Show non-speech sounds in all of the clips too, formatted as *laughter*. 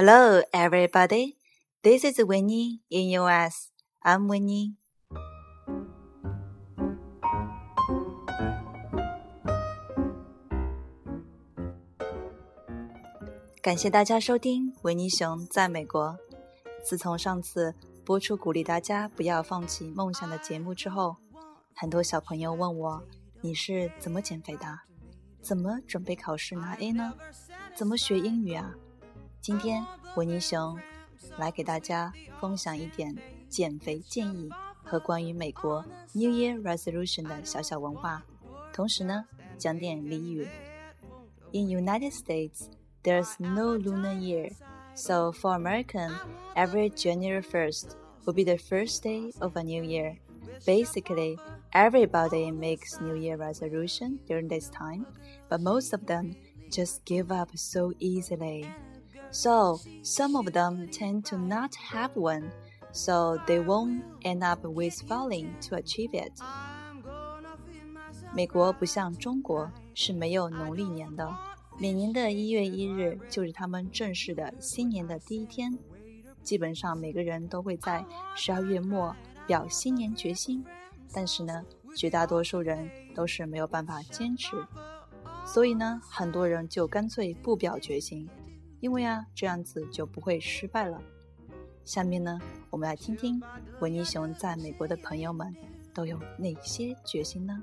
Hello, everybody. This is Winnie in US. I'm Winnie. 感谢大家收听维尼熊在美国。自从上次播出鼓励大家不要放弃梦想的节目之后，很多小朋友问我：“你是怎么减肥的？怎么准备考试拿 A 呢？怎么学英语啊？”今天维尼熊来给大家分享一点减肥建议和关于美国 New Year Resolution 的小小文化，同时呢讲点俚语。In United States, there's no lunar year, so for American, every January 1st will be the first day of a new year. Basically, everybody makes New Year resolution during this time, but most of them just give up so easily. So some of them tend to not have one, so they won't end up with failing to achieve it. 美国不像中国是没有农历年的，每年的一月一日就是他们正式的新年的第一天。基本上每个人都会在十二月末表新年决心，但是呢，绝大多数人都是没有办法坚持，所以呢，很多人就干脆不表决心。 因为啊，这样子就不会失败了。下面呢，我们来听听文尼熊在美国的朋友们都有哪些决心呢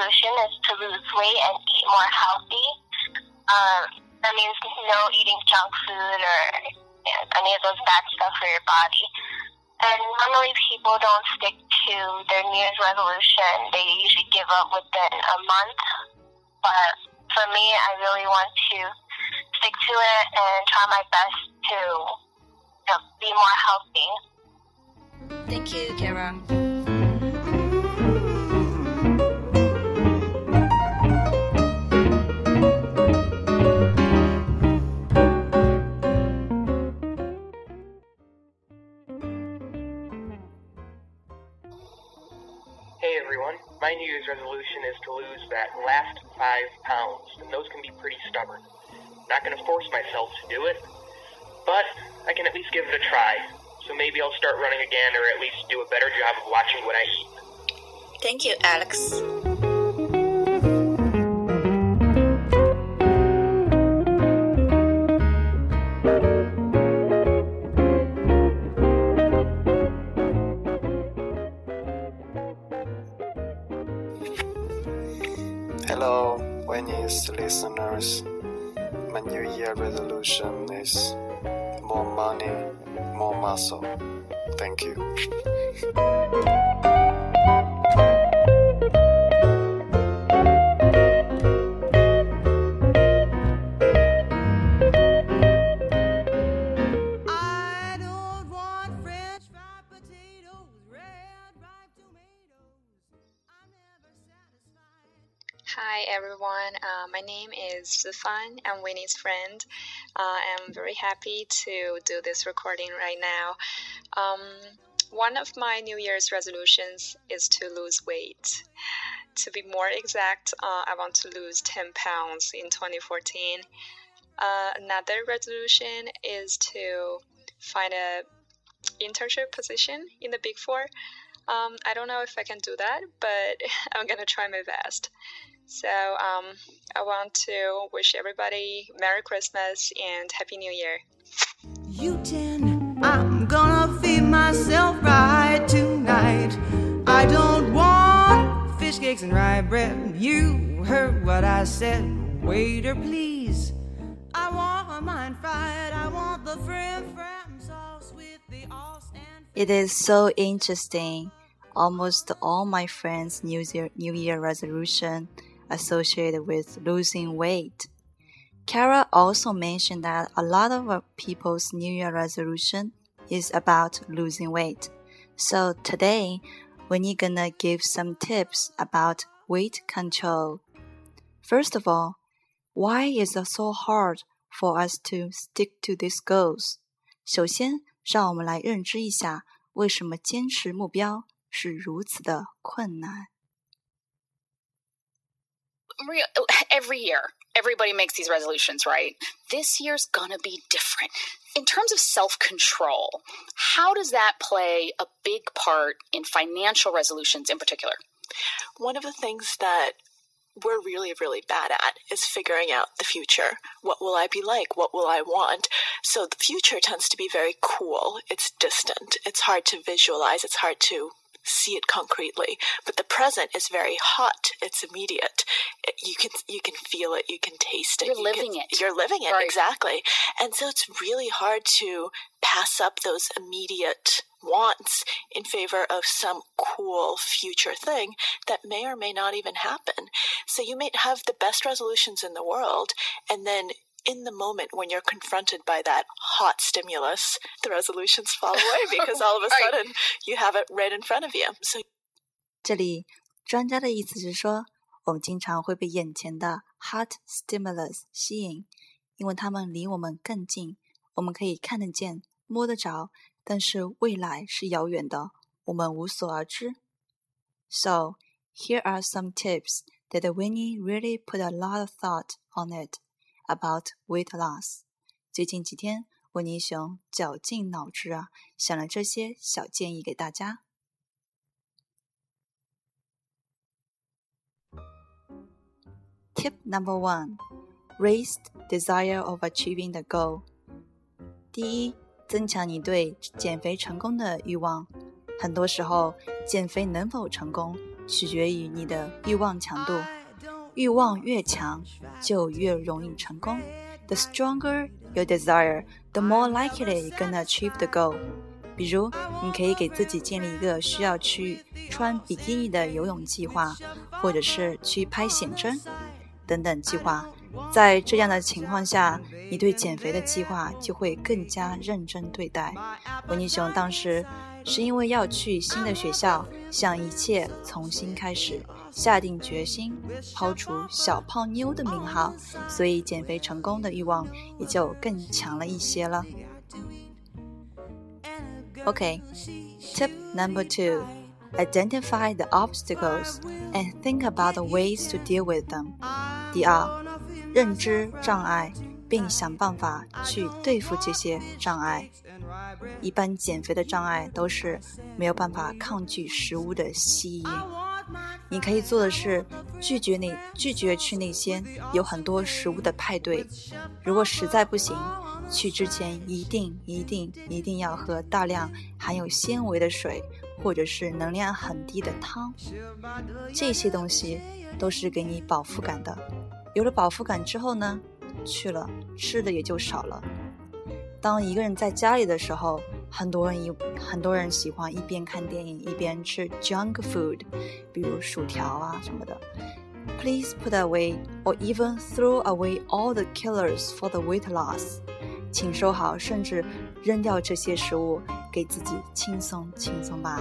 Year's resolution is to lose weight and eat more healthy. Um, that means no eating junk food or you know, any of those bad stuff for your body. And normally people don't stick to their New Year's resolution. They usually give up within a month. But for me, I really want to stick to it and try my best to you know, be more healthy. Thank you, Kara. My New Year's resolution is to lose that last five pounds, and those can be pretty stubborn. Not going to force myself to do it, but I can at least give it a try. So maybe I'll start running again, or at least do a better job of watching what I eat. Thank you, Alex. Winnie's listeners. My New Year resolution is more money, more muscle. Thank you. *laughs* Hi everyone, uh, my name is Stefan. I'm Winnie's friend. Uh, I'm very happy to do this recording right now. Um, one of my New Year's resolutions is to lose weight. To be more exact, uh, I want to lose 10 pounds in 2014. Uh, another resolution is to find a internship position in the Big Four. Um, I don't know if I can do that, but *laughs* I'm gonna try my best. So um, I want to wish everybody Merry Christmas and Happy New Year. You ten, I'm gonna feed myself right tonight. I don't want fish cakes and rye bread. You heard what I said, waiter, please. I want mine fried. I want the frim fram sauce with the and. It is so interesting. Almost all my friends' New Year, New Year resolution associated with losing weight. Kara also mentioned that a lot of people's New Year resolution is about losing weight. So today, we're gonna give some tips about weight control. First of all, why is it so hard for us to stick to these goals? 首先，让我们来认知一下，为什么坚持目标是如此的困难。 *laughs* every year, everybody makes these resolutions, right? This year's gonna be different. In terms of self control, how does that play a big part in financial resolutions in particular? One of the things that we're really, really bad at is figuring out the future. What will I be like? What will I want? So the future tends to be very cool. It's distant. It's hard to visualize. It's hard to see it concretely. But the present is very hot. It's immediate. You can you can feel it. You can taste it. You're you living can- it. You're living it Right. exactly. And so it's really hard to pass up those immediate wants in favor of some cool future thing that may or may not even happen. So you may have the best resolutions in the world, and then in the moment when you're confronted by that hot stimulus, the resolutions fall away *laughs* because all of a Right. sudden you have it right in front of you. So 这里专家的意思是说，我们经常会被眼前的 hot stimulus 吸引，因为它们离我们更近，我们可以看得见、摸得着，但是未来是遥远的，我们无所而知。So here are some tips that Winnie really put a lot of thought on it About weight loss。最近几天，维尼熊绞尽脑汁啊，想了这些小建议给大家。Tip number one: raise desire of achieving the goal. 第一，增强你对减肥成功的欲望。很多时候，减肥能否成功，取决于你的欲望强度。欲望越强，就越容易成功。The stronger your desire, the more likely you're gonna achieve the goal. 比如，你可以给自己建立一个需要去穿比基尼的游泳计划，或者是去拍写真等等计划。在这样的情况下，你对减肥的计划就会更加认真对待。维尼熊当时是因为要去新的学校，想一切从新开始，下定决心抛除小胖妞的名号，所以减肥成功的欲望也就更强了一些了。OK，Tip number two. Identify the obstacles and think about the ways to deal with them. 第二，认知障碍，并想办法去对付这些障碍。一般减肥的障碍都是没有办法抗拒食物的吸引。你可以做的是拒绝那拒绝去那些有很多食物的派对。如果实在不行，去之前一定一定一定要喝大量含有纤维的水，或者是能量很低的汤。这些东西都是给你饱腹感的。有了饱腹感之后呢，去了吃的也就少了。当一个人在家里的时候，很多人一很多人喜欢一边看电影一边吃 junk food，比如薯条啊什么的。Please put away or even throw away all the killers for the weight loss。请收好，甚至扔掉这些食物，给自己轻松轻松吧。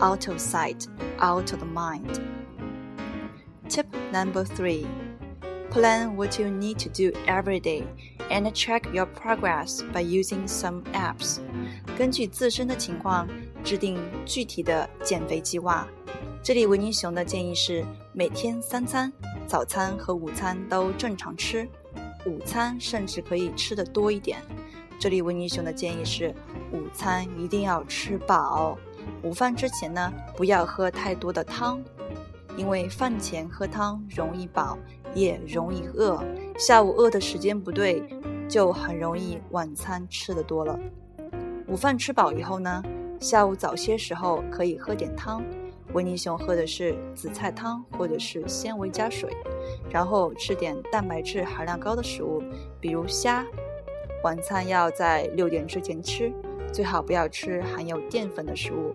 Out of sight, out of the mind. Tip number three. Plan what you need to do every day and track your progress by using some apps. 根据自身的情况制定具体的减肥计划。这里维尼熊的建议是每天三餐，早餐和午餐都正常吃，午餐甚至可以吃的多一点。这里维尼熊的建议是午餐一定要吃饱，午饭之前呢不要喝太多的汤，因为饭前喝汤容易饱。也容易饿，下午饿的时间不对，就很容易晚餐吃的多了。午饭吃饱以后呢，下午早些时候可以喝点汤。维尼熊喝的是紫菜汤或者是纤维加水，然后吃点蛋白质含量高的食物，比如虾。晚餐要在六点之前吃，最好不要吃含有淀粉的食物。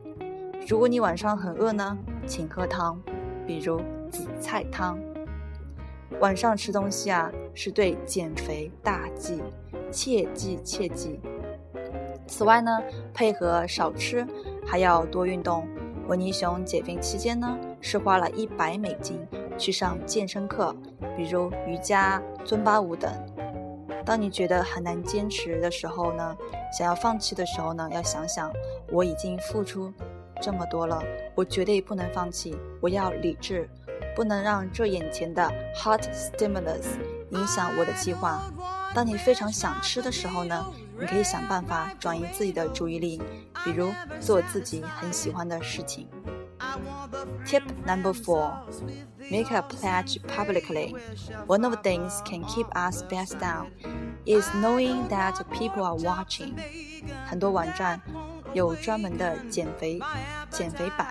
如果你晚上很饿呢，请喝汤，比如紫菜汤。晚上吃东西啊，是对减肥大忌，切记切记。此外呢，配合少吃，还要多运动。维尼熊减肥期间呢，是花了一百美金去上健身课，比如瑜伽、尊巴舞等。当你觉得很难坚持的时候呢，想要放弃的时候呢，要想想我已经付出这么多了，我绝对不能放弃。我要理智，不能让这眼前的 hot stimulus 影响我的计划。当你非常想吃的时候呢，你可以想办法转移自己的注意力，比如做自己很喜欢的事情。Tip number four. Make a pledge publicly. One of the things can keep us best down is knowing that people are watching. 很多网站有专门的减肥减肥版，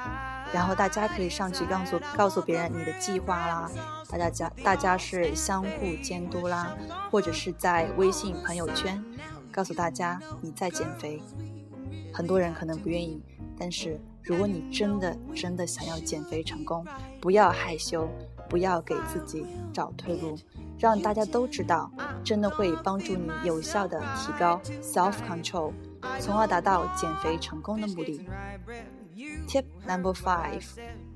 然后大家可以上去告诉告诉别人你的计划啦，大家家大家是相互监督啦，或者是在微信朋友圈告诉大家你在减肥。很多人可能不愿意，但是。如果你真的真的想要减肥成功，不要害羞，不要给自己找退路，让大家都知道，真的会帮助你有效的提高 self control，从而达到减肥成功的目的。Tip number five: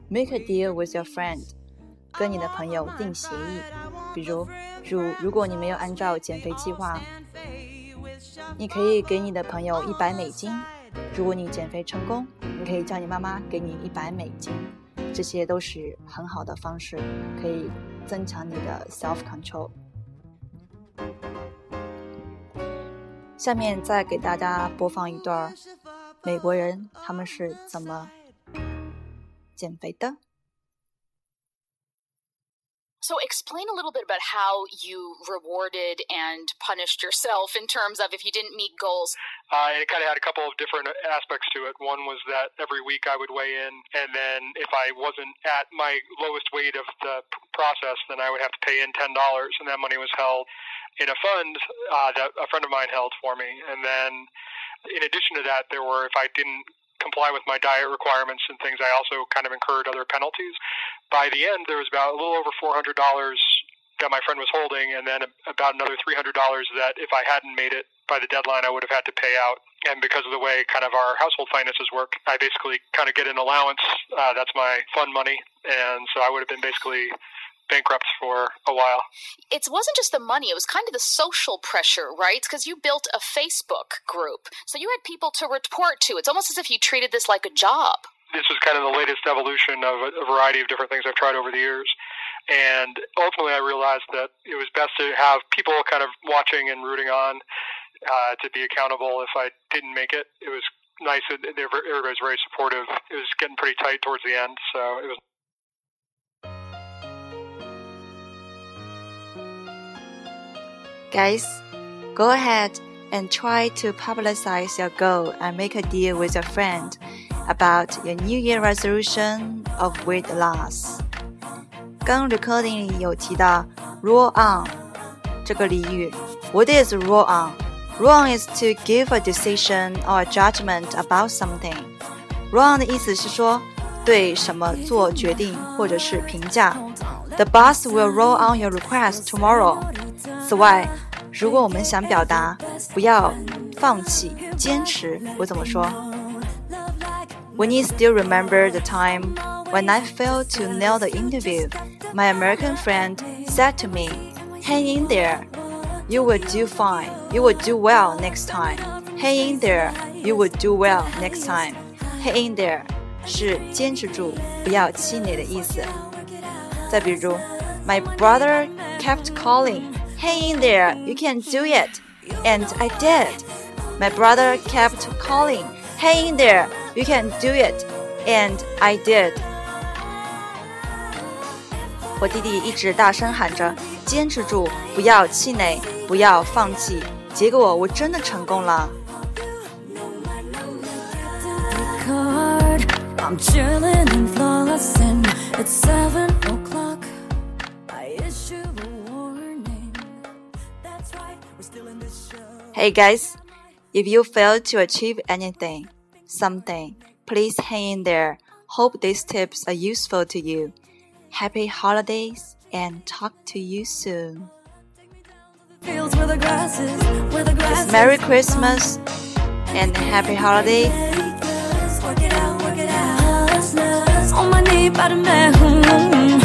Make a deal with your friend，跟你的朋友定协议，比如，如如果你没有按照减肥计划，你可以给你的朋友一百美金。如果你减肥成功，你可以叫你妈妈给你一百美金，这些都是很好的方式，可以增强你的 self control。下面再给大家播放一段美国人他们是怎么减肥的。So, explain a little bit about how you rewarded and punished yourself in terms of if you didn't meet goals. Uh, it kind of had a couple of different aspects to it. One was that every week I would weigh in, and then if I wasn't at my lowest weight of the process, then I would have to pay in $10, and that money was held in a fund uh, that a friend of mine held for me. And then in addition to that, there were, if I didn't comply with my diet requirements and things, I also kind of incurred other penalties. By the end, there was about a little over four hundred dollars that my friend was holding, and then about another three hundred dollars that if I hadn't made it by the deadline, I would have had to pay out. And because of the way kind of our household finances work, I basically kind of get an allowance. Uh, that's my fund money, and so I would have been basically bankrupt for a while. It wasn't just the money, it was kind of the social pressure, right? Because you built a Facebook group. So you had people to report to. It's almost as if you treated this like a job. This is kind of the latest evolution of a, variety of different things I've tried over the years. And ultimately, I realized that it was best to have people kind of watching and rooting on uh, to be accountable if I didn't make it. It was nice. Everybody was very supportive. It was getting pretty tight towards the end, so it was Guys, go ahead and try to publicize your goal and make a deal with your friend about your New Year resolution of weight loss. 刚 recording 里有提到 rule on 这个俚语，What is rule on? Rule on is to give a decision or a judgment about something. Rule on 的意思是说对什么做决定或者是评价。The boss will rule on your request tomorrow. 此外，如果我们想表达不要放弃、坚持，我怎么说？When you still remember the time when I failed to nail the interview, my American friend said to me, "Hang in there, you will do fine. You will do well next time. Hang in there, you will do well next time. Hang in there 是坚持住，不要气馁的意思。再比如，My brother kept calling. Hang in there, you can do it. And I did. My brother kept calling, Hang in there, you can do it. And I did. 我弟弟一直大声喊着：“坚持住，不要气馁，不要放弃。”结果我真的成功了。I'm chilling and flossing. It's seven o'clock. Hey guys, if you fail to achieve anything, something, please hang in there. Hope these tips are useful to you. Happy holidays and talk to you soon. Merry Christmas and happy holiday. On my knee by the man